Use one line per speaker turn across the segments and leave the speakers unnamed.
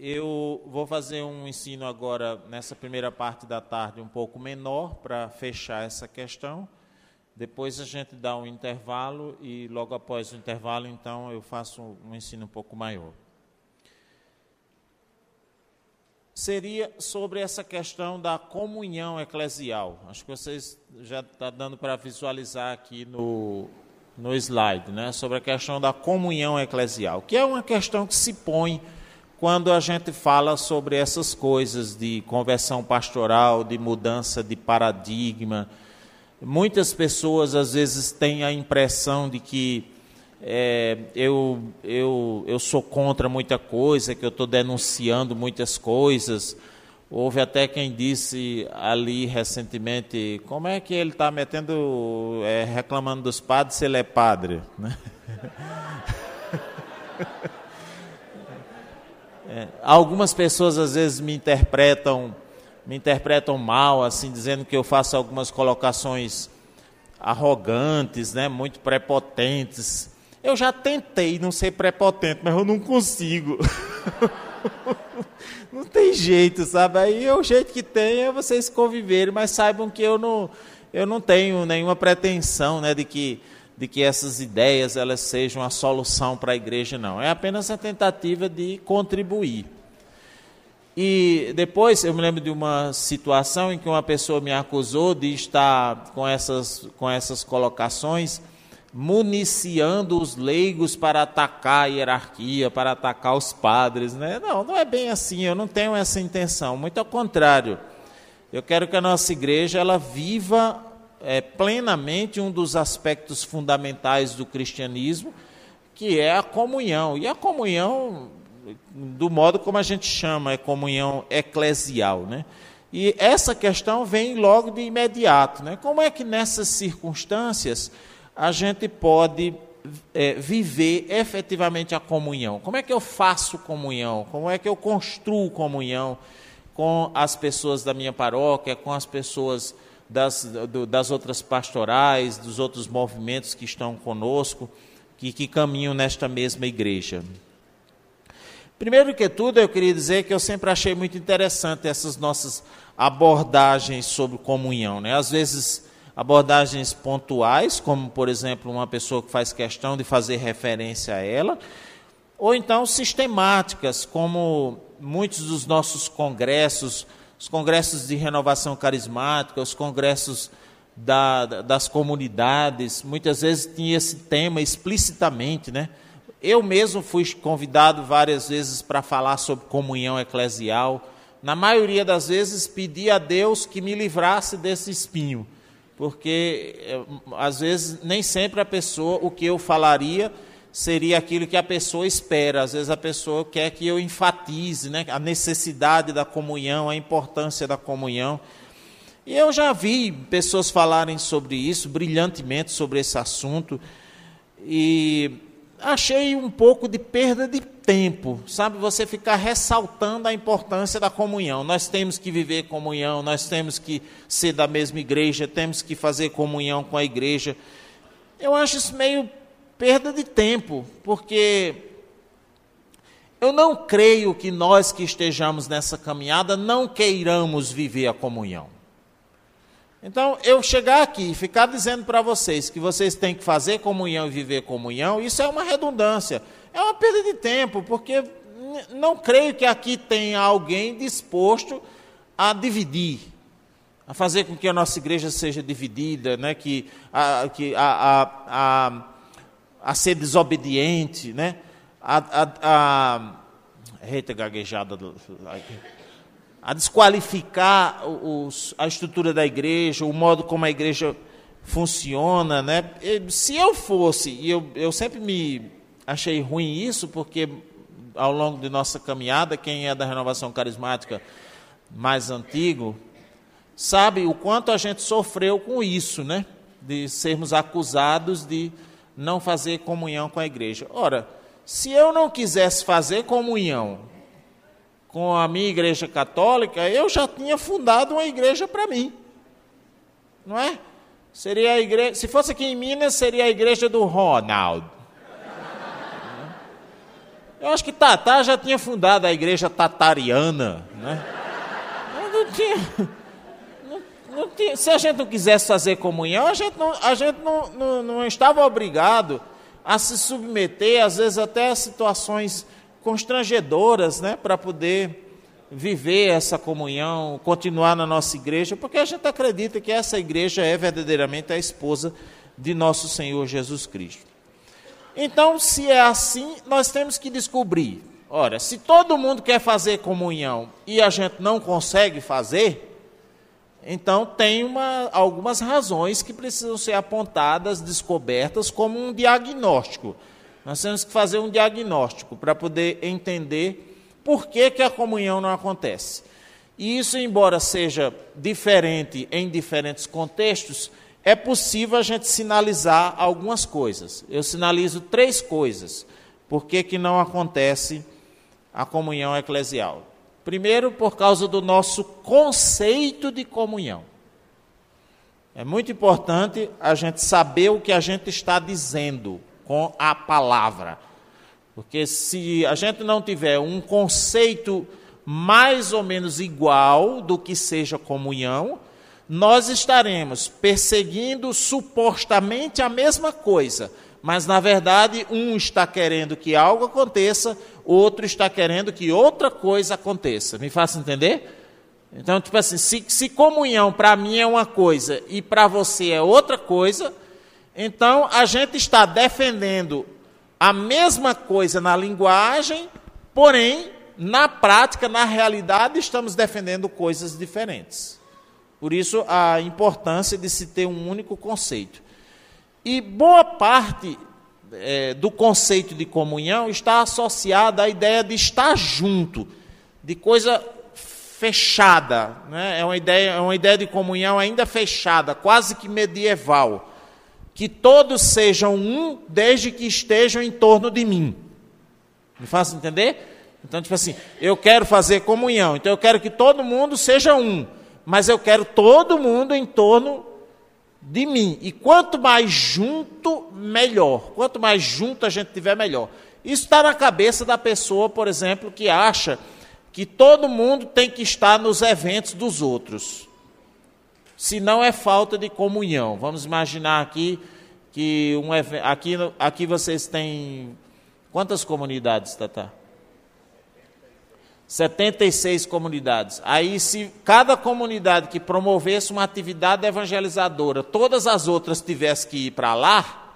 Eu vou fazer um ensino agora, nessa primeira parte da tarde, um pouco menor, para fechar essa questão. Depois a gente dá um intervalo e, logo após o intervalo, então, eu faço um ensino um pouco maior. Seria sobre essa questão da comunhão eclesial. Acho que vocês já estão tá dando para visualizar aqui no, no slide, né? sobre a questão da comunhão eclesial, que é uma questão que se põe quando a gente fala sobre essas coisas de conversão pastoral, de mudança de paradigma. Muitas pessoas às vezes têm a impressão de que é, eu, eu, eu sou contra muita coisa, que eu estou denunciando muitas coisas. Houve até quem disse ali recentemente, como é que ele está metendo, é, reclamando dos padres se ele é padre? Né? É, algumas pessoas às vezes me interpretam, me interpretam mal, assim, dizendo que eu faço algumas colocações arrogantes, né, muito prepotentes. Eu já tentei não ser prepotente, mas eu não consigo. não tem jeito, sabe? Aí é o jeito que tem é vocês conviverem, mas saibam que eu não, eu não tenho nenhuma pretensão, né, de que de que essas ideias elas sejam a solução para a igreja, não. É apenas a tentativa de contribuir. E depois eu me lembro de uma situação em que uma pessoa me acusou de estar com essas, com essas colocações municiando os leigos para atacar a hierarquia, para atacar os padres. Né? Não, não é bem assim, eu não tenho essa intenção, muito ao contrário. Eu quero que a nossa igreja ela viva é, plenamente um dos aspectos fundamentais do cristianismo, que é a comunhão. E a comunhão, do modo como a gente chama, é comunhão eclesial. Né? E essa questão vem logo de imediato. Né? Como é que nessas circunstâncias a gente pode é, viver efetivamente a comunhão? Como é que eu faço comunhão? Como é que eu construo comunhão com as pessoas da minha paróquia, com as pessoas das, do, das outras pastorais, dos outros movimentos que estão conosco, que, que caminham nesta mesma igreja. Primeiro que tudo, eu queria dizer que eu sempre achei muito interessante essas nossas abordagens sobre comunhão. Né? Às vezes, abordagens pontuais, como, por exemplo, uma pessoa que faz questão de fazer referência a ela, ou então sistemáticas, como muitos dos nossos congressos os congressos de renovação carismática, os congressos da, das comunidades, muitas vezes tinha esse tema explicitamente, né? Eu mesmo fui convidado várias vezes para falar sobre comunhão eclesial. Na maioria das vezes pedi a Deus que me livrasse desse espinho, porque eh, às vezes nem sempre a pessoa o que eu falaria seria aquilo que a pessoa espera. Às vezes a pessoa quer que eu enfatize né, a necessidade da comunhão, a importância da comunhão. E eu já vi pessoas falarem sobre isso, brilhantemente sobre esse assunto, e achei um pouco de perda de tempo, sabe? Você ficar ressaltando a importância da comunhão. Nós temos que viver comunhão, nós temos que ser da mesma igreja, temos que fazer comunhão com a igreja. Eu acho isso meio perda de tempo, porque eu não creio que nós que estejamos nessa caminhada não queiramos viver a comunhão. Então, eu chegar aqui e ficar dizendo para vocês que vocês têm que fazer comunhão e viver comunhão, isso é uma redundância, é uma perda de tempo, porque não creio que aqui tenha alguém disposto a dividir, a fazer com que a nossa igreja seja dividida, né? que, a, que a, a, a a ser desobediente, né? a, a, a gaguejada, a desqualificar os, a estrutura da igreja, o modo como a igreja funciona, né? Se eu fosse, e eu, eu sempre me achei ruim isso, porque ao longo de nossa caminhada, quem é da renovação carismática mais antigo, sabe o quanto a gente sofreu com isso, né? De sermos acusados de não fazer comunhão com a igreja. Ora, se eu não quisesse fazer comunhão com a minha igreja católica, eu já tinha fundado uma igreja para mim. Não é? Seria a igreja, se fosse aqui em Minas, seria a igreja do Ronaldo. Eu acho que Tatá já tinha fundado a igreja tatariana, né? Tinha, não, não tinha, se a gente não quisesse fazer comunhão, a gente, não, a gente não, não, não estava obrigado a se submeter, às vezes até a situações constrangedoras, né, para poder viver essa comunhão, continuar na nossa igreja, porque a gente acredita que essa igreja é verdadeiramente a esposa de nosso Senhor Jesus Cristo. Então, se é assim, nós temos que descobrir. Ora, se todo mundo quer fazer comunhão e a gente não consegue fazer, então tem uma, algumas razões que precisam ser apontadas, descobertas como um diagnóstico. Nós temos que fazer um diagnóstico para poder entender por que, que a comunhão não acontece. E isso, embora seja diferente em diferentes contextos, é possível a gente sinalizar algumas coisas. Eu sinalizo três coisas. Por que, que não acontece a comunhão eclesial? Primeiro, por causa do nosso conceito de comunhão. É muito importante a gente saber o que a gente está dizendo com a palavra. Porque se a gente não tiver um conceito mais ou menos igual do que seja comunhão, nós estaremos perseguindo supostamente a mesma coisa, mas na verdade um está querendo que algo aconteça, outro está querendo que outra coisa aconteça. Me faça entender? Então, tipo assim, se, se comunhão para mim é uma coisa e para você é outra coisa, então a gente está defendendo a mesma coisa na linguagem, porém, na prática, na realidade, estamos defendendo coisas diferentes. Por isso, a importância de se ter um único conceito. E boa parte é, do conceito de comunhão está associada à ideia de estar junto, de coisa fechada. Né? É, uma ideia, é uma ideia de comunhão ainda fechada, quase que medieval que todos sejam um, desde que estejam em torno de mim. Me faça entender? Então, tipo assim, eu quero fazer comunhão, então eu quero que todo mundo seja um, mas eu quero todo mundo em torno de mim. E quanto mais junto, melhor. Quanto mais junto a gente tiver, melhor. Isso está na cabeça da pessoa, por exemplo, que acha que todo mundo tem que estar nos eventos dos outros se não é falta de comunhão. Vamos imaginar aqui que um aqui aqui vocês têm quantas comunidades, Tata? 76 comunidades. Aí, se cada comunidade que promovesse uma atividade evangelizadora, todas as outras tivessem que ir para lá,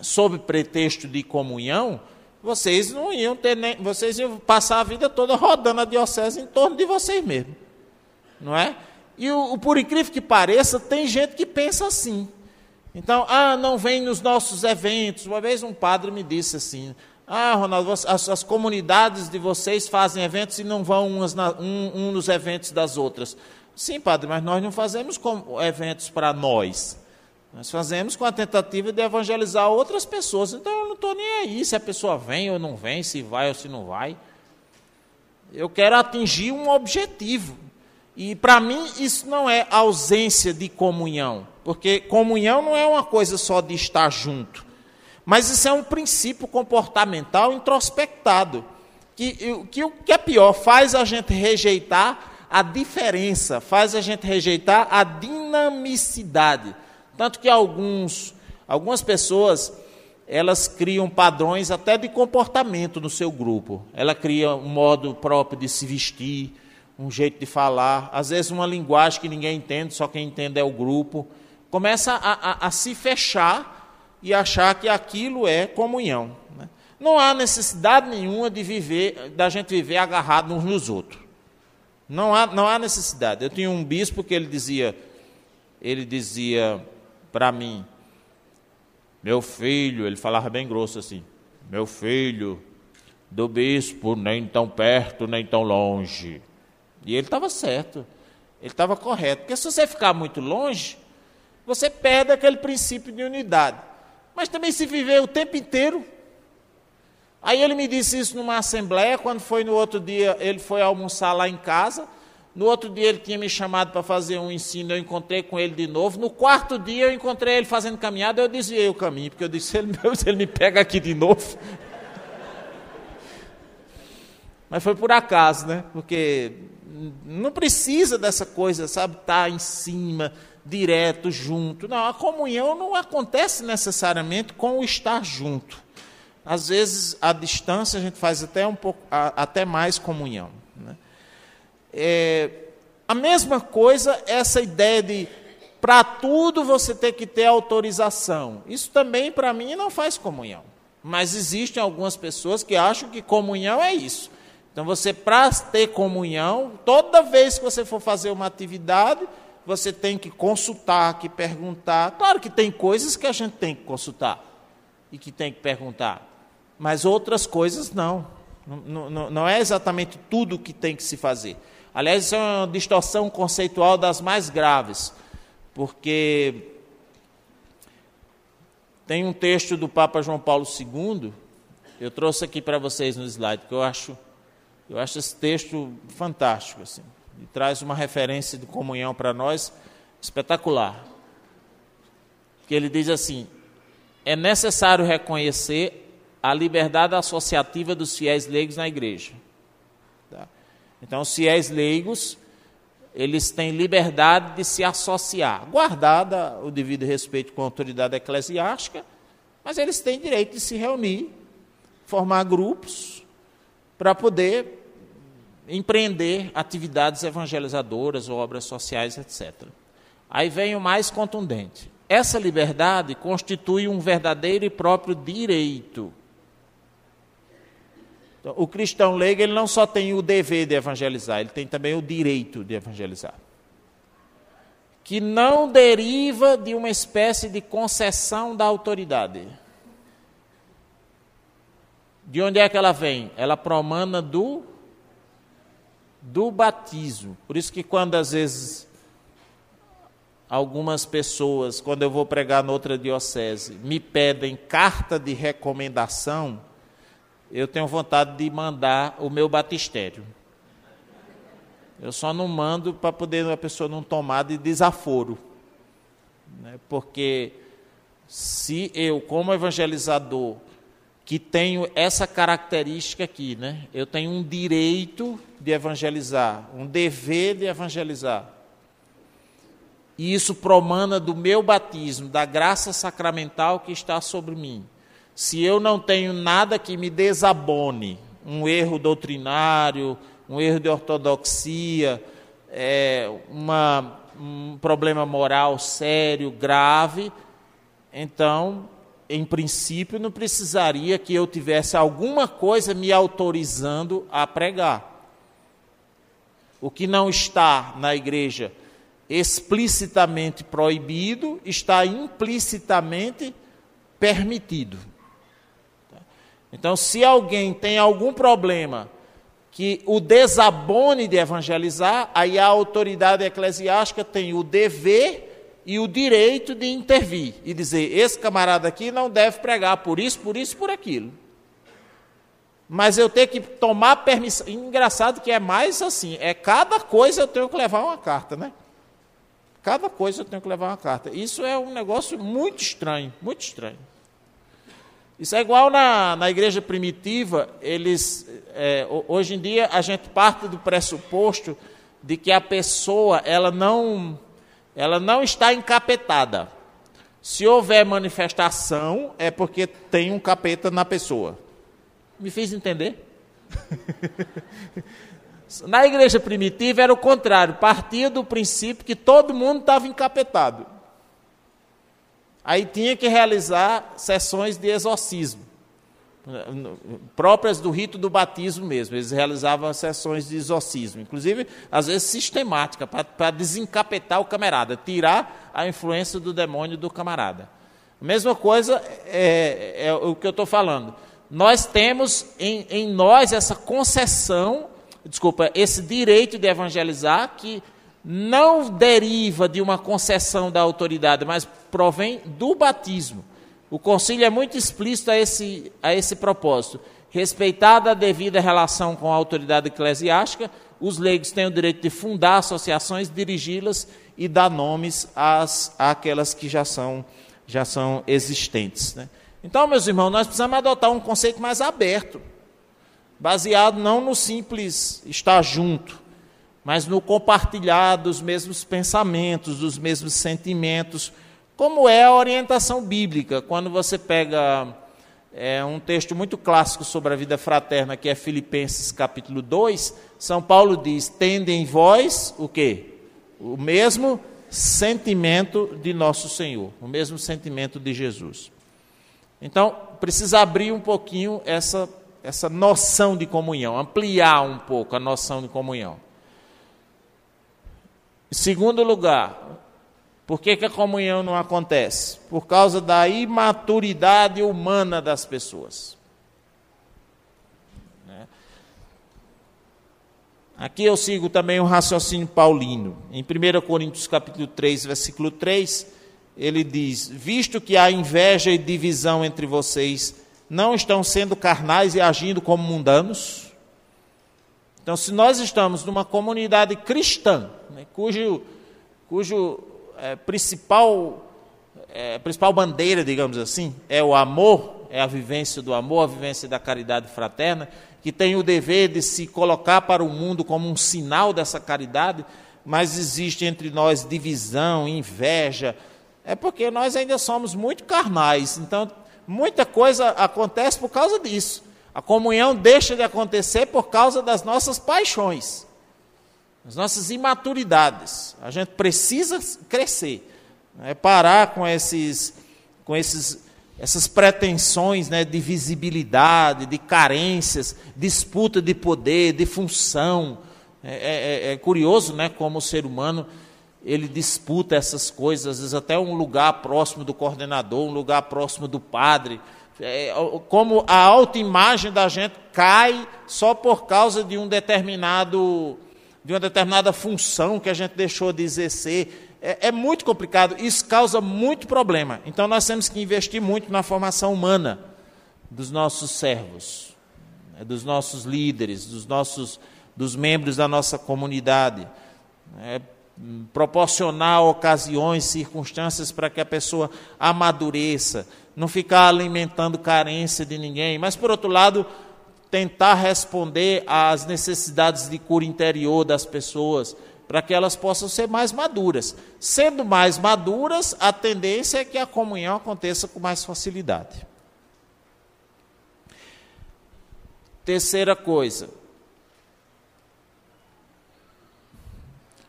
sob pretexto de comunhão, vocês não iam ter nem, vocês iam passar a vida toda rodando a diocese em torno de vocês mesmos. Não é? E o, por incrível que pareça, tem gente que pensa assim. Então, ah, não vem nos nossos eventos. Uma vez um padre me disse assim: Ah, Ronaldo, as, as comunidades de vocês fazem eventos e não vão umas na, um, um nos eventos das outras. Sim, padre, mas nós não fazemos eventos para nós. Nós fazemos com a tentativa de evangelizar outras pessoas. Então eu não estou nem aí se a pessoa vem ou não vem, se vai ou se não vai. Eu quero atingir um objetivo. E para mim isso não é ausência de comunhão, porque comunhão não é uma coisa só de estar junto, mas isso é um princípio comportamental introspectado, que, que o que é pior, faz a gente rejeitar a diferença, faz a gente rejeitar a dinamicidade. Tanto que alguns, algumas pessoas, elas criam padrões até de comportamento no seu grupo. Ela cria um modo próprio de se vestir, um jeito de falar, às vezes uma linguagem que ninguém entende, só quem entende é o grupo. Começa a, a, a se fechar e achar que aquilo é comunhão. Né? Não há necessidade nenhuma de viver, da gente viver agarrado uns nos outros. Não há, não há necessidade. Eu tinha um bispo que ele dizia, ele dizia para mim, meu filho, ele falava bem grosso assim, meu filho, do bispo, nem tão perto, nem tão longe. E ele estava certo, ele estava correto. Porque se você ficar muito longe, você perde aquele princípio de unidade. Mas também se viver o tempo inteiro. Aí ele me disse isso numa assembleia, quando foi no outro dia, ele foi almoçar lá em casa. No outro dia ele tinha me chamado para fazer um ensino, eu encontrei com ele de novo. No quarto dia eu encontrei ele fazendo caminhada, eu desviei o caminho, porque eu disse, ele, se ele me pega aqui de novo. mas foi por acaso, né? Porque não precisa dessa coisa, sabe, estar tá em cima, direto, junto. Não, a comunhão não acontece necessariamente com o estar junto. Às vezes, à distância, a gente faz até um pouco, até mais comunhão. Né? É, a mesma coisa, essa ideia de para tudo você ter que ter autorização. Isso também, para mim, não faz comunhão. Mas existem algumas pessoas que acham que comunhão é isso. Então, você, para ter comunhão, toda vez que você for fazer uma atividade, você tem que consultar, que perguntar. Claro que tem coisas que a gente tem que consultar e que tem que perguntar, mas outras coisas não. Não, não, não é exatamente tudo que tem que se fazer. Aliás, isso é uma distorção conceitual das mais graves, porque tem um texto do Papa João Paulo II, eu trouxe aqui para vocês no slide, que eu acho, eu acho esse texto fantástico. Assim e traz uma referência de comunhão para nós espetacular. Que ele diz assim: é necessário reconhecer a liberdade associativa dos fiéis leigos na igreja. Tá? Então, os fiéis leigos, eles têm liberdade de se associar, guardada o devido respeito com a autoridade eclesiástica, mas eles têm direito de se reunir, formar grupos, para poder empreender atividades evangelizadoras obras sociais, etc. Aí vem o mais contundente. Essa liberdade constitui um verdadeiro e próprio direito. Então, o cristão leigo ele não só tem o dever de evangelizar, ele tem também o direito de evangelizar. Que não deriva de uma espécie de concessão da autoridade. De onde é que ela vem? Ela promana do do batismo. Por isso que quando às vezes algumas pessoas, quando eu vou pregar noutra diocese, me pedem carta de recomendação, eu tenho vontade de mandar o meu batistério. Eu só não mando para poder a pessoa não tomar de desaforo. Né? Porque se eu, como evangelizador, que tenho essa característica aqui, né? Eu tenho um direito de evangelizar, um dever de evangelizar. E isso promana do meu batismo, da graça sacramental que está sobre mim. Se eu não tenho nada que me desabone, um erro doutrinário, um erro de ortodoxia, é, uma, um problema moral sério, grave, então em princípio, não precisaria que eu tivesse alguma coisa me autorizando a pregar. O que não está na igreja explicitamente proibido, está implicitamente permitido. Então, se alguém tem algum problema que o desabone de evangelizar, aí a autoridade eclesiástica tem o dever e o direito de intervir e dizer: esse camarada aqui não deve pregar por isso, por isso, por aquilo. Mas eu tenho que tomar permissão. Engraçado que é mais assim: é cada coisa eu tenho que levar uma carta, né? Cada coisa eu tenho que levar uma carta. Isso é um negócio muito estranho, muito estranho. Isso é igual na, na igreja primitiva, eles, é, hoje em dia a gente parte do pressuposto de que a pessoa ela não ela não está encapetada. Se houver manifestação, é porque tem um capeta na pessoa. Me fiz entender? na igreja primitiva era o contrário, partia do princípio que todo mundo estava encapetado. Aí tinha que realizar sessões de exorcismo próprias do rito do batismo mesmo. Eles realizavam sessões de exorcismo, inclusive, às vezes, sistemática, para desencapetar o camarada, tirar a influência do demônio do camarada. A mesma coisa é, é o que eu estou falando. Nós temos em, em nós essa concessão, desculpa, esse direito de evangelizar que não deriva de uma concessão da autoridade, mas provém do batismo. O concílio é muito explícito a esse, a esse propósito. Respeitada a devida relação com a autoridade eclesiástica, os leigos têm o direito de fundar associações, dirigi-las e dar nomes às, àquelas que já são, já são existentes. Né? Então, meus irmãos, nós precisamos adotar um conceito mais aberto baseado não no simples estar junto, mas no compartilhar dos mesmos pensamentos, dos mesmos sentimentos, como é a orientação bíblica. Quando você pega é, um texto muito clássico sobre a vida fraterna, que é Filipenses capítulo 2, São Paulo diz: Tende em vós o quê? O mesmo sentimento de nosso Senhor, o mesmo sentimento de Jesus. Então, precisa abrir um pouquinho essa, essa noção de comunhão, ampliar um pouco a noção de comunhão. Em segundo lugar, por que, que a comunhão não acontece? Por causa da imaturidade humana das pessoas. Né? Aqui eu sigo também o raciocínio paulino. Em 1 Coríntios capítulo 3, versículo 3, ele diz: Visto que há inveja e divisão entre vocês, não estão sendo carnais e agindo como mundanos? Então, se nós estamos numa comunidade cristã, né, cujo, cujo é, principal, é, principal bandeira, digamos assim, é o amor, é a vivência do amor, a vivência da caridade fraterna, que tem o dever de se colocar para o mundo como um sinal dessa caridade, mas existe entre nós divisão, inveja, é porque nós ainda somos muito carnais, então muita coisa acontece por causa disso. A comunhão deixa de acontecer por causa das nossas paixões, das nossas imaturidades. A gente precisa crescer, né? parar com esses, com esses, essas pretensões né, de visibilidade, de carências, disputa de poder, de função. É, é, é curioso, né, como o ser humano ele disputa essas coisas, às vezes até um lugar próximo do coordenador, um lugar próximo do padre é, como a autoimagem da gente cai só por causa de um determinado de uma determinada função que a gente deixou de exercer. É, é muito complicado, isso causa muito problema. Então nós temos que investir muito na formação humana dos nossos servos, né, dos nossos líderes, dos nossos dos membros da nossa comunidade. É, proporcionar ocasiões, circunstâncias para que a pessoa amadureça, não ficar alimentando carência de ninguém, mas por outro lado, tentar responder às necessidades de cura interior das pessoas, para que elas possam ser mais maduras. Sendo mais maduras, a tendência é que a comunhão aconteça com mais facilidade. Terceira coisa,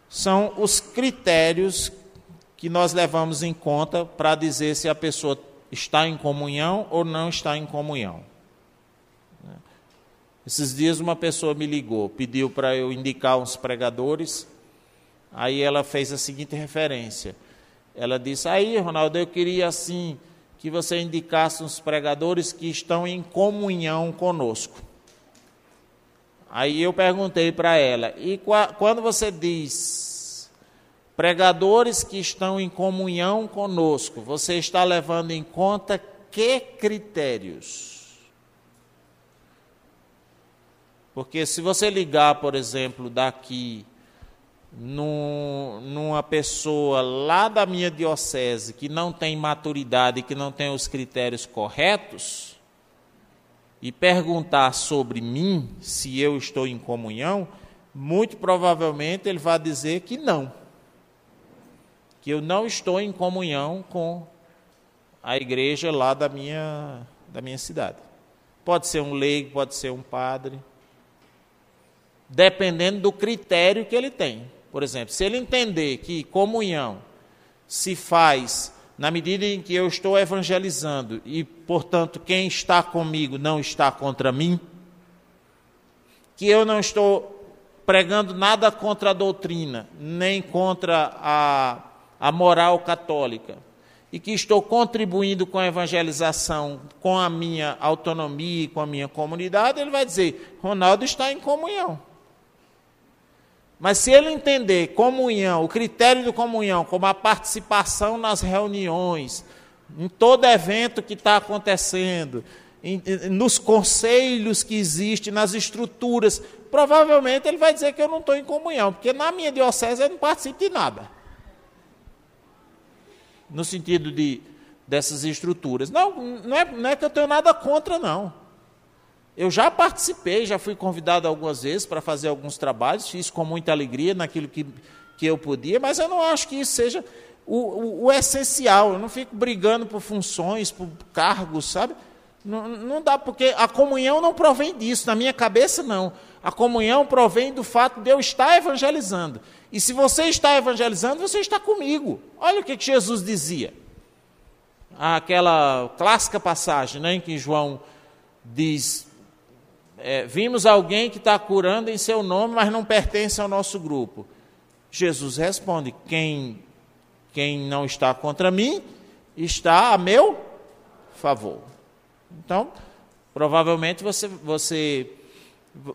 são os critérios que nós levamos em conta para dizer se a pessoa está em comunhão ou não está em comunhão. Esses dias uma pessoa me ligou, pediu para eu indicar uns pregadores, aí ela fez a seguinte referência. Ela disse: Aí, Ronaldo, eu queria assim que você indicasse uns pregadores que estão em comunhão conosco. Aí eu perguntei para ela: E quando você diz Pregadores que estão em comunhão conosco, você está levando em conta que critérios? Porque se você ligar, por exemplo, daqui num, numa pessoa lá da minha diocese que não tem maturidade, que não tem os critérios corretos, e perguntar sobre mim, se eu estou em comunhão, muito provavelmente ele vai dizer que não que eu não estou em comunhão com a igreja lá da minha, da minha cidade. Pode ser um leigo, pode ser um padre, dependendo do critério que ele tem. Por exemplo, se ele entender que comunhão se faz na medida em que eu estou evangelizando e, portanto, quem está comigo não está contra mim, que eu não estou pregando nada contra a doutrina, nem contra a a moral católica e que estou contribuindo com a evangelização, com a minha autonomia e com a minha comunidade, ele vai dizer: Ronaldo está em comunhão. Mas se ele entender comunhão, o critério de comunhão, como a participação nas reuniões, em todo evento que está acontecendo, em, nos conselhos que existem, nas estruturas, provavelmente ele vai dizer que eu não estou em comunhão, porque na minha diocese eu não participo de nada no sentido de dessas estruturas. Não, não é, não é que eu tenho nada contra, não. Eu já participei, já fui convidado algumas vezes para fazer alguns trabalhos, fiz com muita alegria naquilo que, que eu podia, mas eu não acho que isso seja o, o, o essencial. Eu não fico brigando por funções, por cargos, sabe? Não, não dá, porque a comunhão não provém disso, na minha cabeça não. A comunhão provém do fato de eu estar evangelizando. E se você está evangelizando, você está comigo. Olha o que Jesus dizia. Aquela clássica passagem né, em que João diz: é, Vimos alguém que está curando em seu nome, mas não pertence ao nosso grupo. Jesus responde: Quem, quem não está contra mim, está a meu favor. Então, provavelmente você, você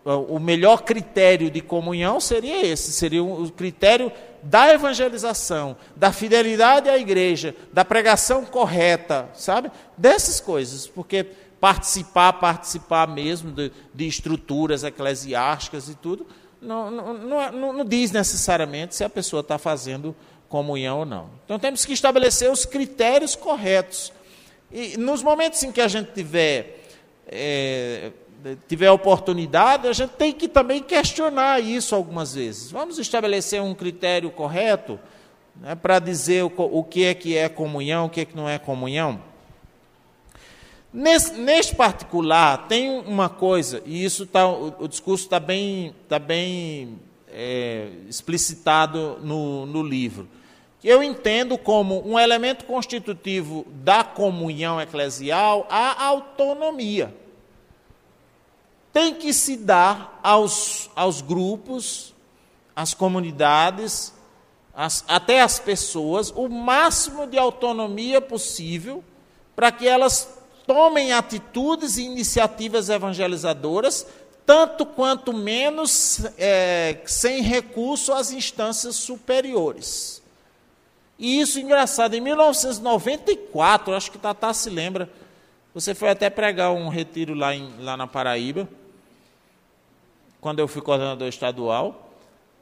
o melhor critério de comunhão seria esse, seria o critério da evangelização, da fidelidade à igreja, da pregação correta, sabe? Dessas coisas, porque participar, participar mesmo de, de estruturas eclesiásticas e tudo, não, não, não, não diz necessariamente se a pessoa está fazendo comunhão ou não. Então temos que estabelecer os critérios corretos. E nos momentos em que a gente tiver é, tiver oportunidade, a gente tem que também questionar isso algumas vezes. Vamos estabelecer um critério correto né, para dizer o, o, que é que é comunhão, o que é que não é comunhão. Nesse, neste particular, tem uma coisa, e isso tá, o, o discurso está bem, tá bem é, explicitado no, no livro, que eu entendo como um elemento constitutivo da comunhão eclesial a autonomia. Tem que se dar aos, aos grupos, às comunidades, até às pessoas, o máximo de autonomia possível para que elas tomem atitudes e iniciativas evangelizadoras, tanto quanto menos é, sem recurso às instâncias superiores. E isso, engraçado, em 1994, acho que Tatá se lembra, você foi até pregar um retiro lá, em, lá na Paraíba, quando eu fui coordenador estadual.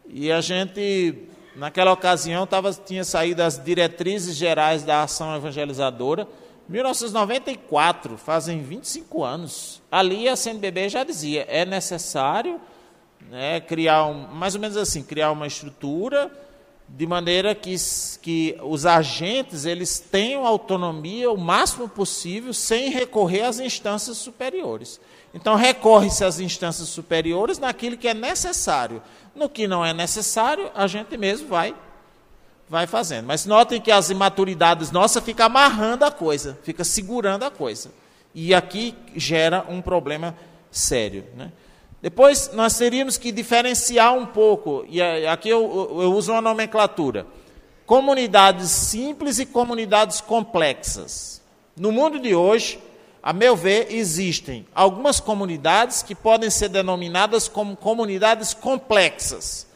E a gente, naquela ocasião, tava, tinha saído as diretrizes gerais da ação evangelizadora. 1994, fazem 25 anos. Ali a CNBB já dizia, é necessário né, criar, um, mais ou menos assim, criar uma estrutura de maneira que, que os agentes eles tenham autonomia o máximo possível sem recorrer às instâncias superiores. Então recorre-se às instâncias superiores naquilo que é necessário. No que não é necessário, a gente mesmo vai vai fazendo. Mas notem que as imaturidades nossas ficam amarrando a coisa, fica segurando a coisa. E aqui gera um problema sério. Né? Depois nós teríamos que diferenciar um pouco, e aqui eu, eu uso uma nomenclatura: comunidades simples e comunidades complexas. No mundo de hoje, a meu ver, existem algumas comunidades que podem ser denominadas como comunidades complexas,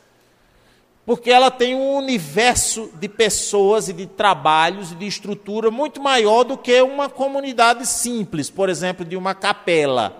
porque ela tem um universo de pessoas e de trabalhos e de estrutura muito maior do que uma comunidade simples, por exemplo, de uma capela.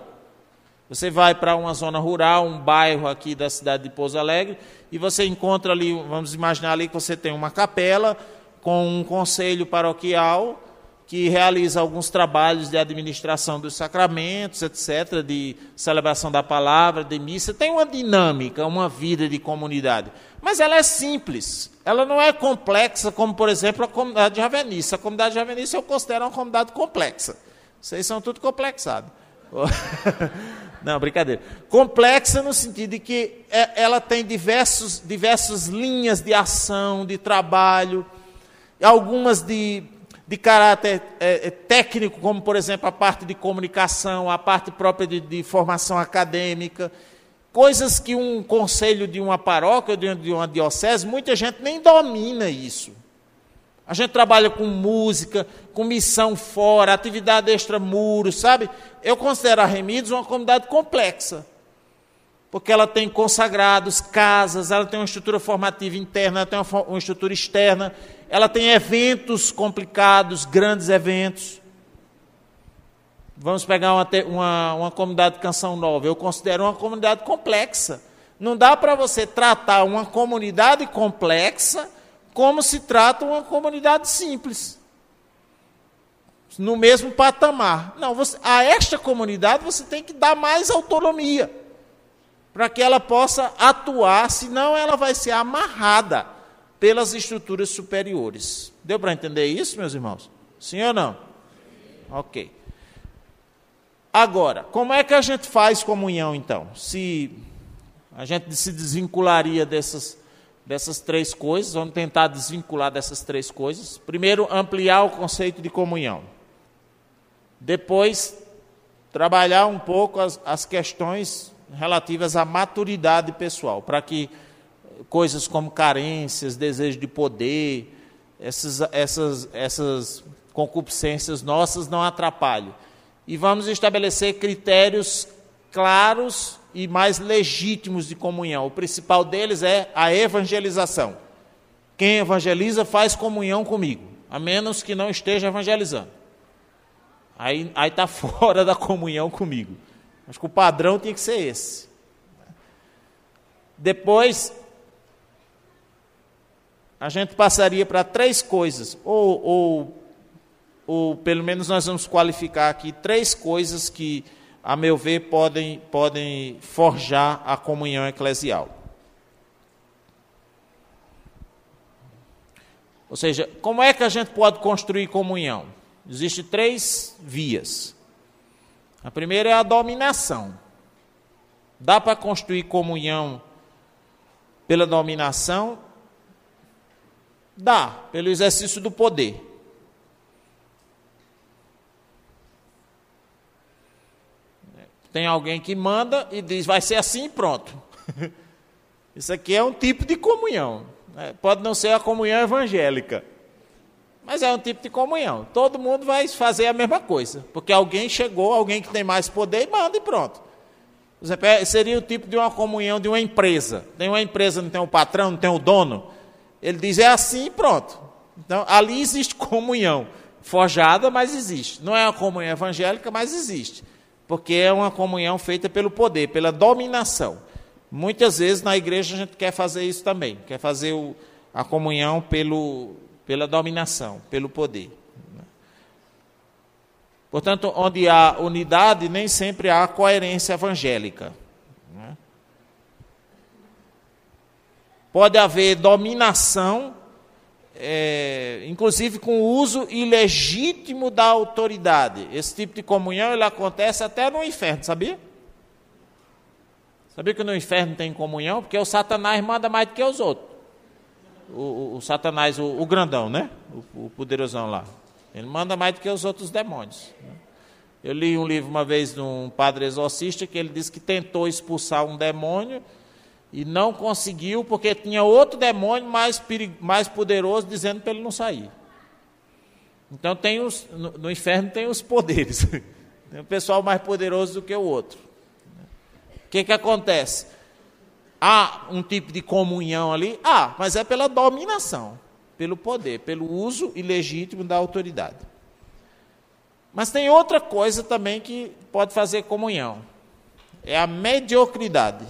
Você vai para uma zona rural, um bairro aqui da cidade de Pouso Alegre, e você encontra ali, vamos imaginar ali que você tem uma capela com um conselho paroquial que realiza alguns trabalhos de administração dos sacramentos, etc., de celebração da palavra, de missa. Tem uma dinâmica, uma vida de comunidade. Mas ela é simples. Ela não é complexa, como, por exemplo, a comunidade de Javenice. A comunidade de Javenice eu considero uma comunidade complexa. Vocês são tudo complexados. Não, brincadeira. Complexa no sentido de que é, ela tem diversos, diversas linhas de ação, de trabalho, algumas de de caráter é, é, técnico, como por exemplo a parte de comunicação, a parte própria de, de, formação acadêmica, coisas que um conselho de uma paróquia, de, uma diocese, muita gente nem domina isso. A gente trabalha com música, com missão fora, atividade extramuros, sabe? Eu considero a Remidos uma comunidade complexa porque ela tem consagrados, casas, ela tem uma estrutura formativa interna, ela tem uma, uma estrutura externa, ela tem eventos complicados, grandes eventos. Vamos pegar uma, uma, uma comunidade de canção nova. Eu considero uma comunidade complexa. Não dá para você tratar uma comunidade complexa como se trata uma comunidade simples. no mesmo patamar. Não, você, a esta comunidade você tem que dar mais autonomia para que ela possa atuar, senão ela vai ser amarrada pelas estruturas superiores. Deu para entender isso, meus irmãos? Sim ou não? Ok. Agora, como é que a gente faz comunhão então? Se a gente se desvincularia dessas, dessas três coisas, vamos tentar desvincular dessas três coisas. Primeiro, ampliar o conceito de comunhão. Depois, trabalhar um pouco as, as questões relativas à maturidade pessoal, para que coisas como carências, desejo de poder, essas, essas, essas concupiscências nossas não atrapalhem. E vamos estabelecer critérios claros e mais legítimos de comunhão. O principal deles é a evangelização. Quem evangeliza faz comunhão comigo, a menos que não esteja evangelizando. Aí está fora da comunhão comigo. Acho que o padrão tinha que ser esse. Depois, a gente passaria para três coisas, ou, ou, ou pelo menos nós vamos qualificar aqui três coisas que, a meu ver, podem, podem forjar a comunhão eclesial. Ou seja, como é que a gente pode construir comunhão? Existem três vias. A primeira é a dominação. Dá para construir comunhão pela dominação? Dá, pelo exercício do poder. Tem alguém que manda e diz, vai ser assim e pronto. Isso aqui é um tipo de comunhão. Né? Pode não ser a comunhão evangélica. Mas é um tipo de comunhão. Todo mundo vai fazer a mesma coisa. Porque alguém chegou, alguém que tem mais poder, e manda e pronto. É, seria o tipo de uma comunhão de uma empresa. Tem uma empresa, não tem o patrão, não tem o dono. Ele diz, é assim e pronto. Então, ali existe comunhão. Forjada, mas existe. Não é uma comunhão evangélica, mas existe. Porque é uma comunhão feita pelo poder, pela dominação. Muitas vezes na igreja a gente quer fazer isso também. Quer fazer o, a comunhão pelo, pela dominação, pelo poder. Portanto, onde há unidade, nem sempre há coerência evangélica. Pode haver dominação, é, inclusive com o uso ilegítimo da autoridade. Esse tipo de comunhão ele acontece até no inferno, sabia? Sabia que no inferno tem comunhão? Porque o Satanás manda mais do que os outros o, o, o Satanás, o, o, grandão, né? O, poderosão lá. Ele manda mais do que os outros demônios. Né? Eu li um livro uma vez de um padre exorcista que ele disse que tentou expulsar um demônio e não conseguiu porque tinha outro demônio mais, mais poderoso dizendo para ele não sair. Então tem os, no, no inferno tem os poderes. tem um pessoal mais poderoso do que o outro. O que, que acontece? Há um tipo de comunhão ali? Ah, mas é pela dominação, pelo poder, pelo uso ilegítimo da autoridade. Mas tem outra coisa também que pode fazer comunhão: é a mediocridade.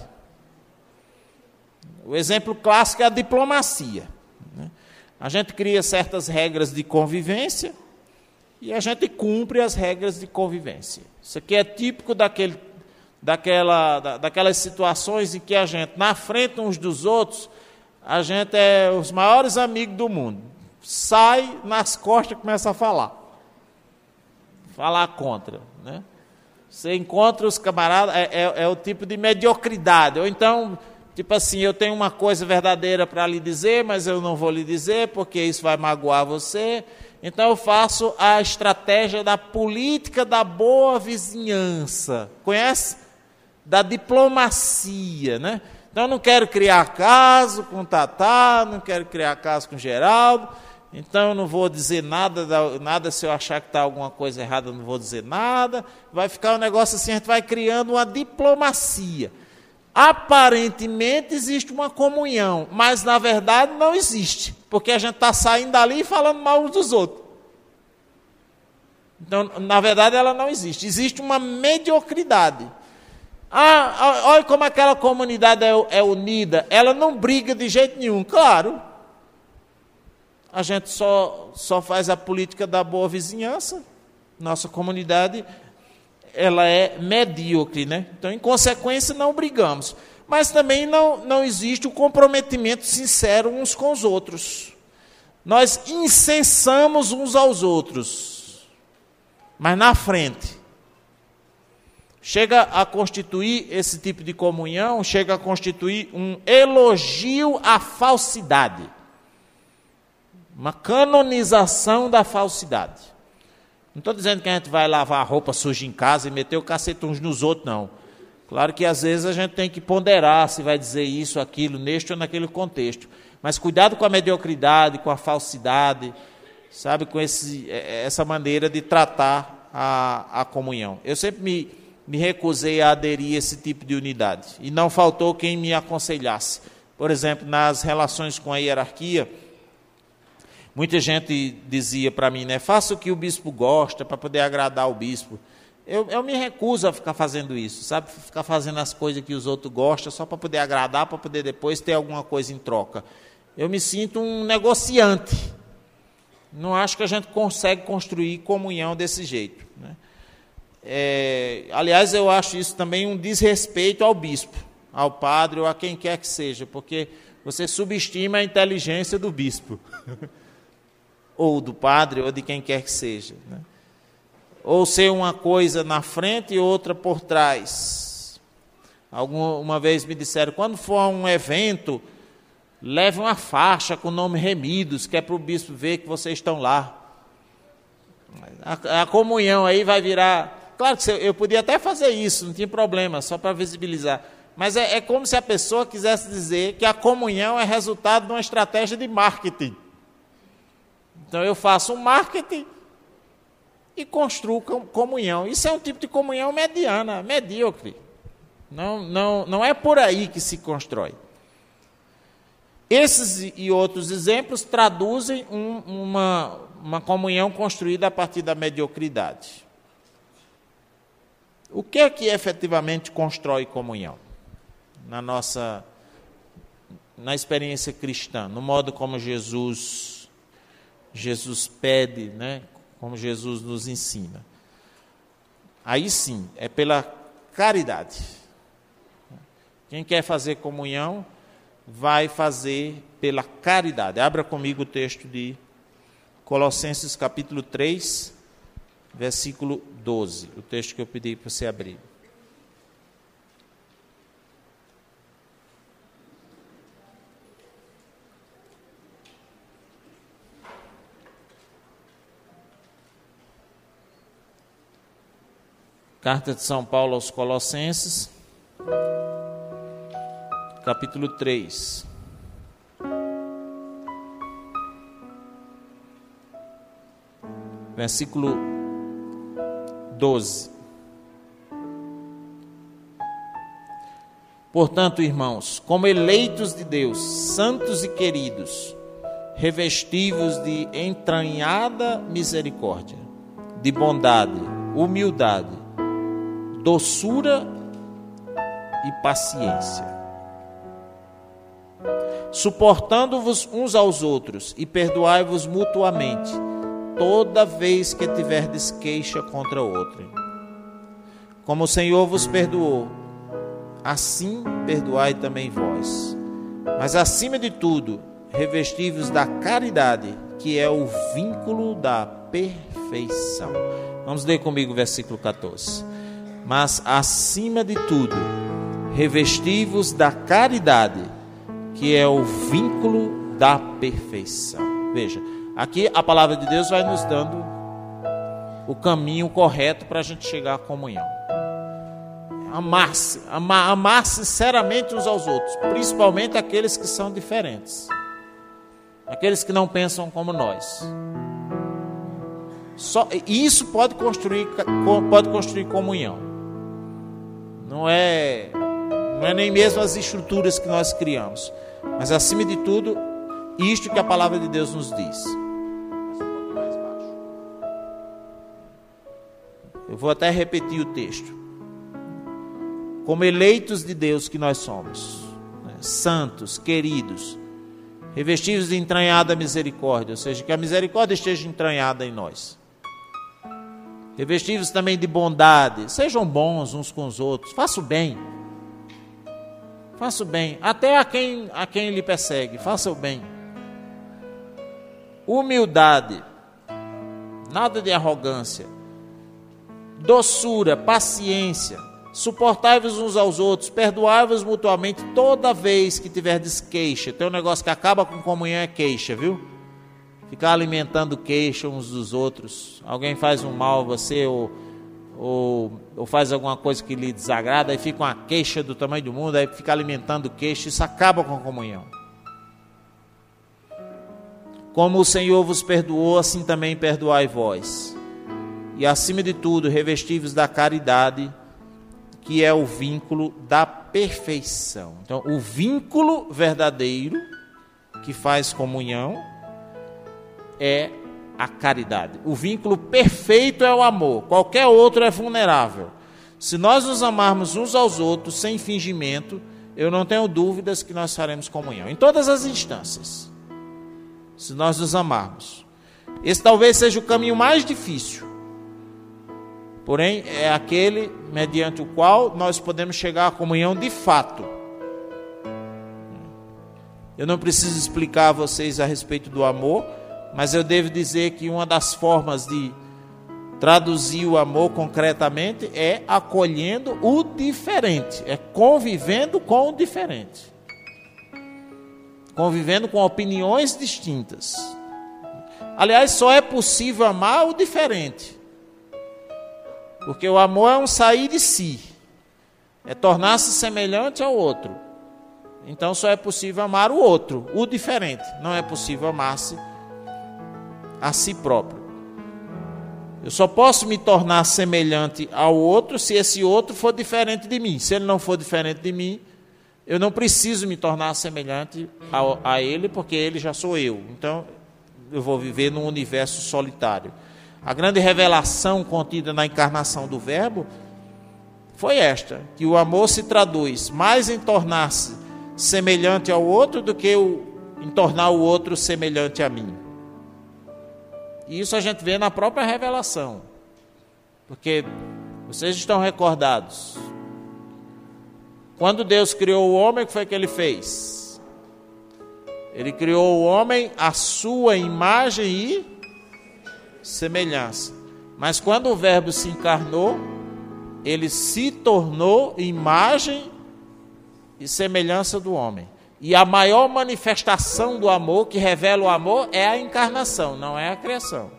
O exemplo clássico é a diplomacia. Né? A gente cria certas regras de convivência e a gente cumpre as regras de convivência. Isso aqui é típico daquele daquela, da, daquelas situações em que a gente, na frente uns dos outros, a gente é os maiores amigos do mundo. Sai nas costas e começa a falar. Falar contra. Né? Você encontra os camaradas, é, é, é o tipo de mediocridade. Ou então, tipo assim, eu tenho uma coisa verdadeira para lhe dizer, mas eu não vou lhe dizer porque isso vai magoar você. Então eu faço a estratégia da política da boa vizinhança. Conhece? da diplomacia, né? Então, eu não quero criar caso com Tatá, não quero criar caso com Geraldo, então eu não vou dizer nada, nada se eu achar que está alguma coisa errada, eu não vou dizer nada. Vai ficar um negócio assim, a gente vai criando uma diplomacia. Aparentemente existe uma comunhão, mas na verdade não existe, porque a gente está saindo dali e falando mal uns dos outros. Então, na verdade, ela não existe. Existe uma mediocridade. Ah, olha como aquela comunidade é, é unida. Ela não briga de jeito nenhum. Claro. A gente só, só faz a política da boa vizinhança. Nossa comunidade ela é medíocre, né? Então, em consequência, não brigamos. Mas também não, não existe o comprometimento sincero uns com os outros. Nós incensamos uns aos outros, mas na frente. Chega a constituir esse tipo de comunhão, chega a constituir um elogio à falsidade, uma canonização da falsidade. Não estou dizendo que a gente vai lavar a roupa suja em casa e meter o cacete uns nos outros, não. Claro que às vezes a gente tem que ponderar se vai dizer isso, aquilo, neste ou naquele contexto. Mas cuidado com a mediocridade, com a falsidade, sabe, com esse, é, é, essa maneira de tratar a, a comunhão. Eu sempre me, me recusei a aderir a esse tipo de unidade. E não faltou quem me aconselhasse. Por exemplo, nas relações com a hierarquia, muita gente dizia para mim, né, faça o que o bispo gosta para poder agradar o bispo. Eu, eu, me recuso a ficar fazendo isso, sabe? Ficar fazendo as coisas que os outros gostam só para poder agradar, para poder depois ter alguma coisa em troca eu me sinto um negociante. Não acho que a gente consegue construir comunhão desse jeito. Né? É, aliás, eu acho isso também um desrespeito ao bispo, ao padre ou a quem quer que seja, porque você subestima a inteligência do bispo, ou do padre, ou de quem quer que seja. Né? Ou ser uma coisa na frente e outra por trás. Alguma vez me disseram, quando for um evento leve uma faixa com o nome Remidos, que é para o bispo ver que vocês estão lá. A, a, comunhão aí vai virar. Claro que eu podia até fazer isso, não tinha problema, só para visibilizar. Mas é, é como se a pessoa quisesse dizer que a comunhão é resultado de uma estratégia de marketing. Então eu faço um marketing e construo comunhão. Isso é um tipo de comunhão mediana, medíocre. Não, não, não é por aí que se constrói. Esses e outros exemplos traduzem um, uma, uma comunhão construída a partir da mediocridade. O que é que efetivamente constrói comunhão? Na nossa na experiência cristã, no modo como Jesus Jesus pede, né? Como Jesus nos ensina. Aí sim, é pela caridade. Quem quer fazer comunhão vai fazer pela caridade. Abra comigo o texto de Colossenses capítulo 3, versículo 12, o texto que eu pedi para você abrir. Carta de São Paulo aos Colossenses capítulo 3. Versículo 12. Portanto, irmãos, como eleitos de Deus, santos e queridos, revestivos de entranhada misericórdia, de bondade, humildade, doçura e paciência suportando-vos uns aos outros e perdoai-vos mutuamente, toda vez que tiverdes queixa contra outro. Como o Senhor vos perdoou, assim perdoai também vós. Mas acima de tudo, revesti-vos da caridade, que é o vínculo da perfeição. Vamos ler comigo o versículo 14. Mas acima de tudo, revesti-vos da caridade, que é o vínculo da perfeição. Veja, aqui a palavra de Deus vai nos dando o caminho correto para a gente chegar à comunhão. Amar-se, amar, amar sinceramente uns aos outros, principalmente aqueles que são diferentes, aqueles que não pensam como nós. Só, isso pode construir, pode construir comunhão. Não é, não é nem mesmo as estruturas que nós criamos. Mas acima de tudo, isto que a palavra de Deus nos diz. Eu vou até repetir o texto. Como eleitos de Deus que nós somos, né? santos, queridos, revestidos de entranhada misericórdia, ou seja, que a misericórdia esteja entranhada em nós. Revestivos também de bondade, sejam bons uns com os outros, faça o bem. Faça o bem, até a quem, a quem lhe persegue, faça o bem. Humildade, nada de arrogância. Doçura, paciência, suportai-vos uns aos outros, perdoai-vos mutuamente toda vez que tiverdes queixa. Tem um negócio que acaba com comunhão é queixa, viu? Ficar alimentando queixa uns dos outros. Alguém faz um mal a você ou, ou, ou faz alguma coisa que lhe desagrada, aí fica uma queixa do tamanho do mundo, aí fica alimentando queixa, isso acaba com a comunhão. Como o Senhor vos perdoou, assim também perdoai vós. E acima de tudo, revestivos da caridade que é o vínculo da perfeição. Então, o vínculo verdadeiro que faz comunhão é a caridade. O vínculo perfeito é o amor, qualquer outro é vulnerável. Se nós nos amarmos uns aos outros sem fingimento, eu não tenho dúvidas que nós faremos comunhão, em todas as instâncias. Se nós nos amarmos. Esse talvez seja o caminho mais difícil, porém é aquele mediante o qual nós podemos chegar à comunhão de fato. Eu não preciso explicar a vocês a respeito do amor, mas eu devo dizer que uma das formas de traduzir o amor concretamente é acolhendo o diferente, é convivendo com o diferente, convivendo com opiniões distintas. Aliás, só é possível amar o diferente. Porque o amor é um sair de si, é tornar-se semelhante ao outro. Então só é possível amar o outro, o diferente. Não é possível amar-se a si próprio. Eu só posso me tornar semelhante ao outro se esse outro for diferente de mim. Se ele não for diferente de mim, eu não preciso me tornar semelhante a, a ele, porque ele já sou eu. Então eu vou viver num universo solitário. A grande revelação contida na encarnação do Verbo foi esta: que o amor se traduz mais em tornar-se semelhante ao outro do que em tornar o outro semelhante a mim. E isso a gente vê na própria revelação. Porque vocês estão recordados. Quando Deus criou o homem, o que foi que ele fez? Ele criou o homem à sua imagem e semelhança. Mas quando o Verbo se encarnou, ele se tornou imagem e semelhança do homem. E a maior manifestação do amor, que revela o amor, é a encarnação, não é a criação.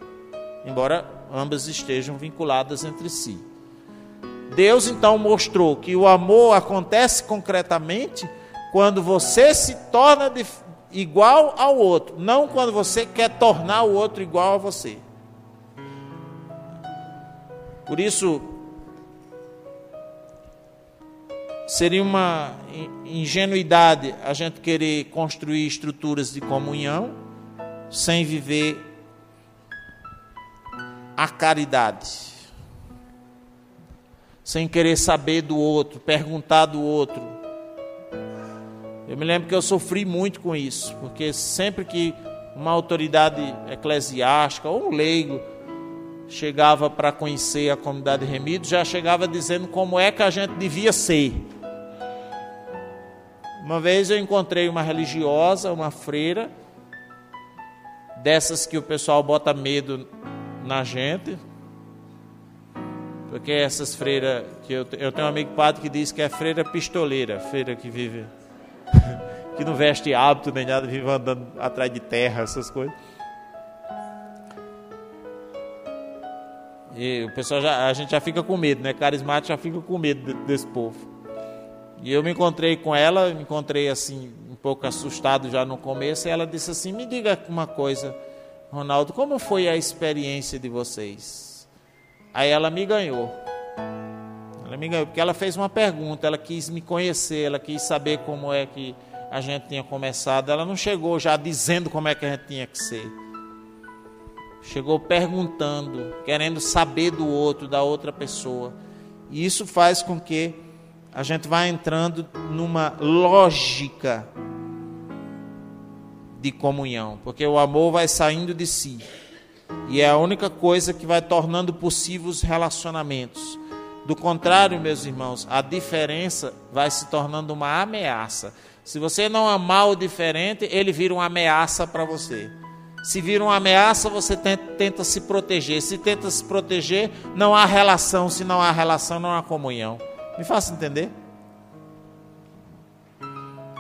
Embora ambas estejam vinculadas entre si. Deus então mostrou que o amor acontece concretamente quando você se torna igual ao outro, não quando você quer tornar o outro igual a você. Por isso, seria uma ingenuidade a gente querer construir estruturas de comunhão sem viver a caridade, sem querer saber do outro, perguntar do outro. Eu me lembro que eu sofri muito com isso, porque sempre que uma autoridade eclesiástica ou um leigo chegava para conhecer a comunidade Remido, já chegava dizendo como é que a gente devia ser. Uma vez eu encontrei uma religiosa, uma freira, dessas que o pessoal bota medo na gente, porque essas freiras, que eu, eu tenho um amigo padre que diz que é freira pistoleira, freira que vive, que não veste hábito nem nada, vive andando atrás de terra, essas coisas. E o pessoal já, a gente já fica com medo, né? Carismático já fica com medo desse povo. E eu me encontrei com ela, me encontrei assim, um pouco assustado já no começo, e ela disse assim: Me diga uma coisa, Ronaldo, como foi a experiência de vocês? Aí ela me ganhou. Ela me ganhou, porque ela fez uma pergunta, ela quis me conhecer, ela quis saber como é que a gente tinha começado. Ela não chegou já dizendo como é que a gente tinha que ser chegou perguntando, querendo saber do outro, da outra pessoa. E isso faz com que a gente vá entrando numa lógica de comunhão, porque o amor vai saindo de si. E é a única coisa que vai tornando possível os relacionamentos. Do contrário, meus irmãos, a diferença vai se tornando uma ameaça. Se você não amar o diferente, ele vira uma ameaça para você. Se vira uma ameaça, você tenta, tenta, se proteger. Se tenta se proteger, não há relação. Se não há relação, não há comunhão. Me faça entender?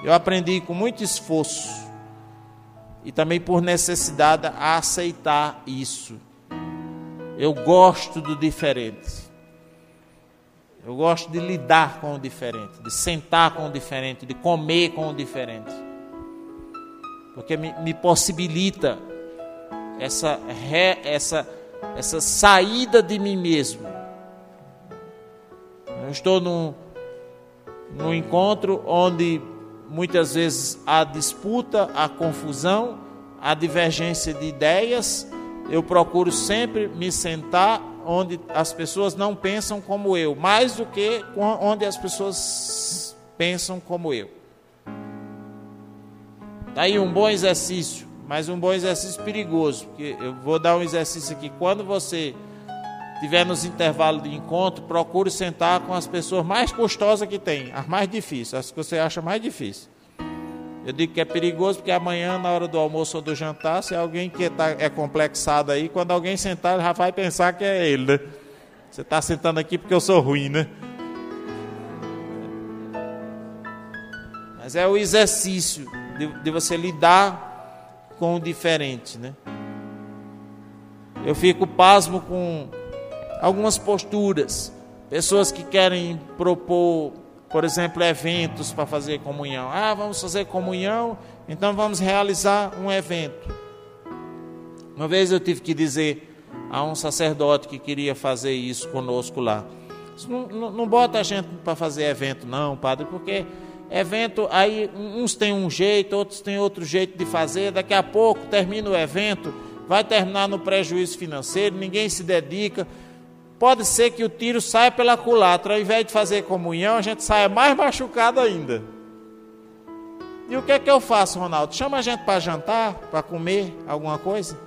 Eu aprendi com muito esforço e também por necessidade a aceitar isso. Eu gosto do diferente. Eu gosto de lidar com o diferente, de sentar com o diferente, de comer com o diferente. Porque me, me possibilita essa, re, essa, essa saída de mim mesmo. Eu estou num, num encontro onde muitas vezes há disputa, há confusão, há divergência de ideias. Eu procuro sempre me sentar onde as pessoas não pensam como eu, mais do que onde as pessoas pensam como eu. Está aí um bom exercício mas um bom exercício perigoso, porque eu vou dar um exercício aqui. Quando você tiver nos intervalos de encontro, procure sentar com as pessoas mais custosas que tem, as mais difíceis, as que você acha mais difíceis. Eu digo que é perigoso porque amanhã, na hora do almoço ou do jantar, se alguém que tá, é complexado aí, quando alguém sentar, ele já vai pensar que é ele, né? Você está sentando aqui porque eu sou ruim, né? Mas é o exercício de, de você lidar com o diferente, né? Eu fico pasmo com algumas posturas, pessoas que querem propor, por exemplo, eventos para fazer comunhão. Ah, vamos fazer comunhão, então vamos realizar um evento. Uma vez eu tive que dizer a um sacerdote que queria fazer isso conosco lá. Não, não, não bota a gente para fazer evento, não, padre, porque Evento, aí uns têm um jeito, outros têm outro jeito de fazer. Daqui a pouco termina o evento, vai terminar no prejuízo financeiro, ninguém se dedica. Pode ser que o tiro saia pela culatra, ao invés de fazer comunhão, a gente saia mais machucado ainda. E o que é que eu faço, Ronaldo? Chama a gente para jantar, para comer alguma coisa,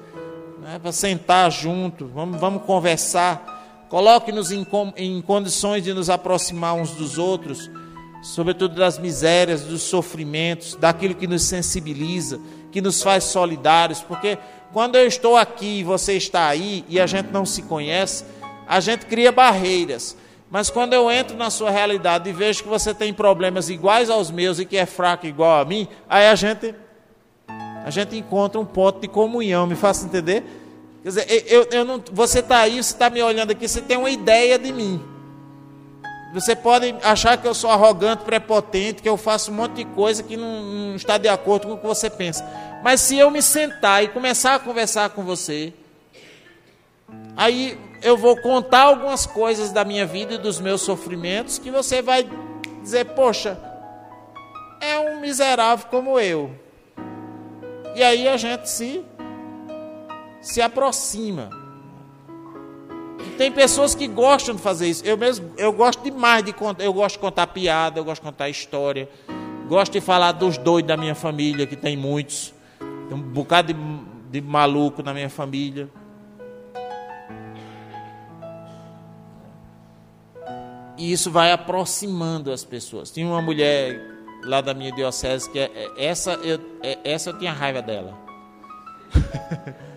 né? para sentar junto, vamos, vamos conversar. Coloque-nos em, em condições de nos aproximar uns dos outros sobretudo das misérias, dos sofrimentos, daquilo que nos sensibiliza, que nos faz solidários, porque quando eu estou aqui e você está aí e a gente não se conhece, a gente cria barreiras. Mas quando eu entro na sua realidade e vejo que você tem problemas iguais aos meus e que é fraco igual a mim, aí a gente a gente encontra um ponto de comunhão, me faça entender? Quer dizer, eu, eu não, você está aí, você está me olhando aqui, você tem uma ideia de mim. Você pode achar que eu sou arrogante, prepotente, que eu faço um monte de coisa que não, não, está de acordo com o que você pensa. Mas se eu me sentar e começar a conversar com você, aí eu vou contar algumas coisas da minha vida e dos meus sofrimentos que você vai dizer: Poxa, é um miserável como eu. E aí a gente se, se aproxima. Tem pessoas que gostam de fazer isso. Eu mesmo, eu gosto demais de contar. Eu gosto de contar piada, eu gosto de contar história. Gosto de falar dos doidos da minha família, que tem muitos. Tem um bocado de, de maluco na minha família. E isso vai aproximando as pessoas. Tinha uma mulher lá da minha diocese que é, é essa eu, é, essa eu tinha raiva dela.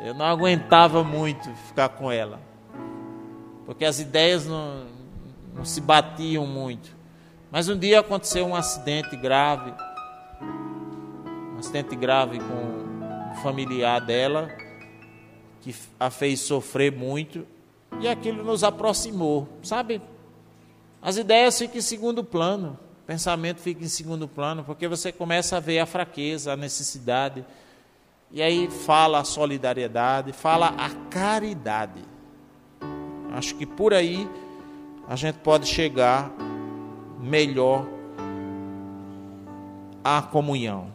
Eu não aguentava muito ficar com ela, porque as ideias não, não se batiam muito. Mas um dia aconteceu um acidente grave, um acidente grave com um familiar dela, que a fez sofrer muito, e aquilo nos aproximou, sabe? As ideias ficam em segundo plano, o pensamento fica em segundo plano, porque você começa a ver a fraqueza, a necessidade e aí fala a solidariedade, fala a caridade. Acho que por aí a gente pode chegar melhor à comunhão.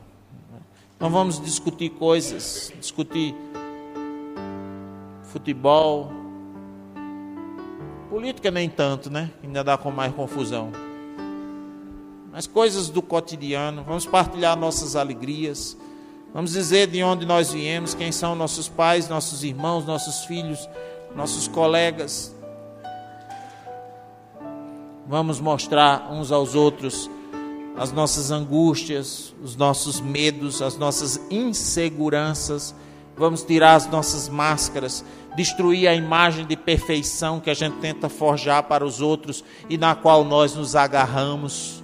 Não vamos discutir coisas, discutir futebol, política nem tanto, né? Ainda dá com mais confusão. Mas coisas do cotidiano, vamos partilhar nossas alegrias Vamos dizer de onde nós viemos, quem são nossos pais, nossos irmãos, nossos filhos, nossos colegas. Vamos mostrar uns aos outros as nossas angústias, os nossos medos, as nossas inseguranças. Vamos tirar as nossas máscaras, destruir a imagem de perfeição que a gente tenta forjar para os outros e na qual nós nos agarramos.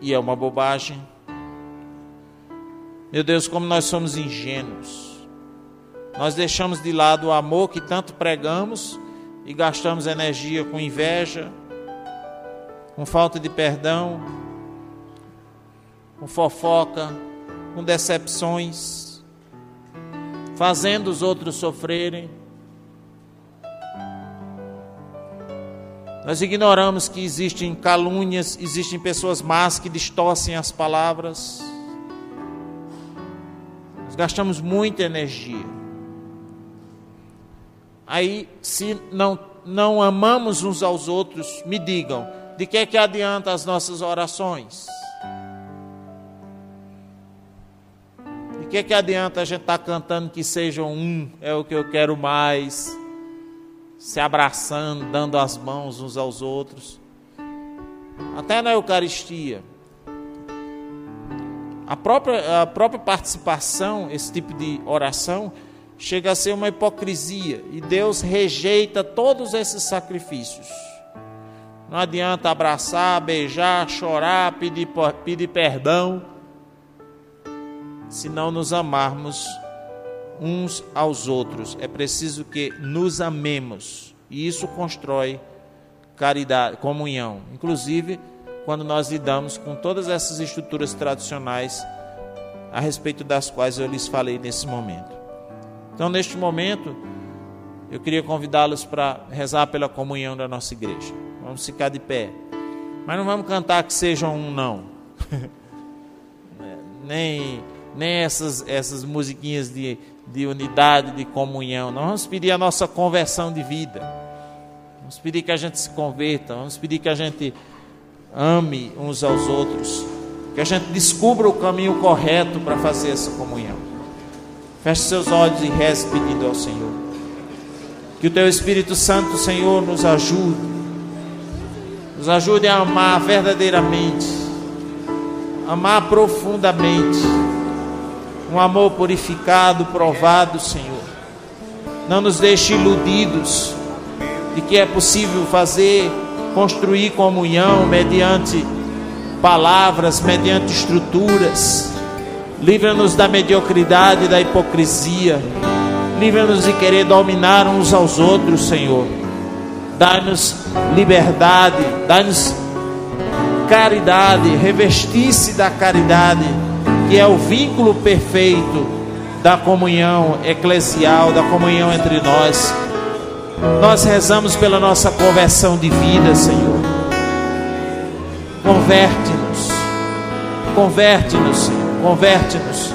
E é uma bobagem. Meu Deus, como nós somos ingênuos. Nós deixamos de lado o amor que tanto pregamos e gastamos energia com inveja, com falta de perdão, com fofoca, com decepções, fazendo os outros sofrerem. Nós ignoramos que existem calúnias, existem pessoas más que distorcem as palavras. Nós gastamos muita energia. Aí, se não, não amamos uns aos outros, me digam, de que é que adianta as nossas orações? Que que adianta a gente estar tá cantando que sejam um, é o que eu quero mais, se abraçando, dando as mãos uns aos outros? Até na Eucaristia. A própria, a própria participação, esse tipo de oração, chega a ser uma hipocrisia e Deus rejeita todos esses sacrifícios. Não adianta abraçar, beijar, chorar, pedir, pedir perdão, se não nos amarmos uns aos outros. É preciso que nos amemos e isso constrói caridade, comunhão. Inclusive, quando nós lidamos com todas essas estruturas tradicionais a respeito das quais eu lhes falei nesse momento. Então, neste momento, eu queria convidá-los para rezar pela comunhão da nossa igreja. Vamos ficar de pé. Mas não vamos cantar que sejam um, não. nem nem essas, essas musiquinhas de, de unidade, de comunhão. Nós vamos pedir a nossa conversão de vida. Vamos pedir que a gente se converta. Vamos pedir que a gente ame uns aos outros. Que a gente descubra o caminho correto para fazer essa comunhão. Feche seus olhos e reze pedindo ao Senhor. Que o teu Espírito Santo, Senhor, nos ajude. Nos ajude a amar verdadeiramente. Amar profundamente. Um amor purificado, provado, Senhor. Não nos deixe iludidos de que é possível fazer, construir comunhão mediante palavras, mediante estruturas Livra-nos da mediocridade da hipocrisia. Livra-nos de querer dominar uns aos outros, Senhor. Dá-nos liberdade, dá-nos caridade, revestir-se da caridade, que é o vínculo perfeito da comunhão eclesial, da comunhão entre nós. Nós rezamos pela nossa conversão de vida, Senhor. Converte-nos, converte-nos. Converte-nos,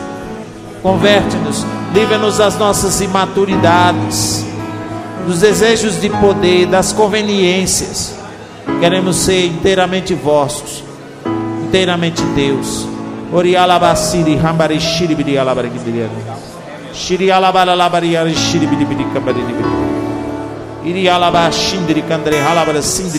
converte-nos, livra-nos das nossas imaturidades, dos desejos de poder, das conveniências. Queremos ser inteiramente vossos, inteiramente Deus. Orialabasiri, Rambarishiri, Birialabarigiri. Shiri alabara labari ari shiri biri biri kabari biri. Iri alaba shindiri kandre halabara sindiri.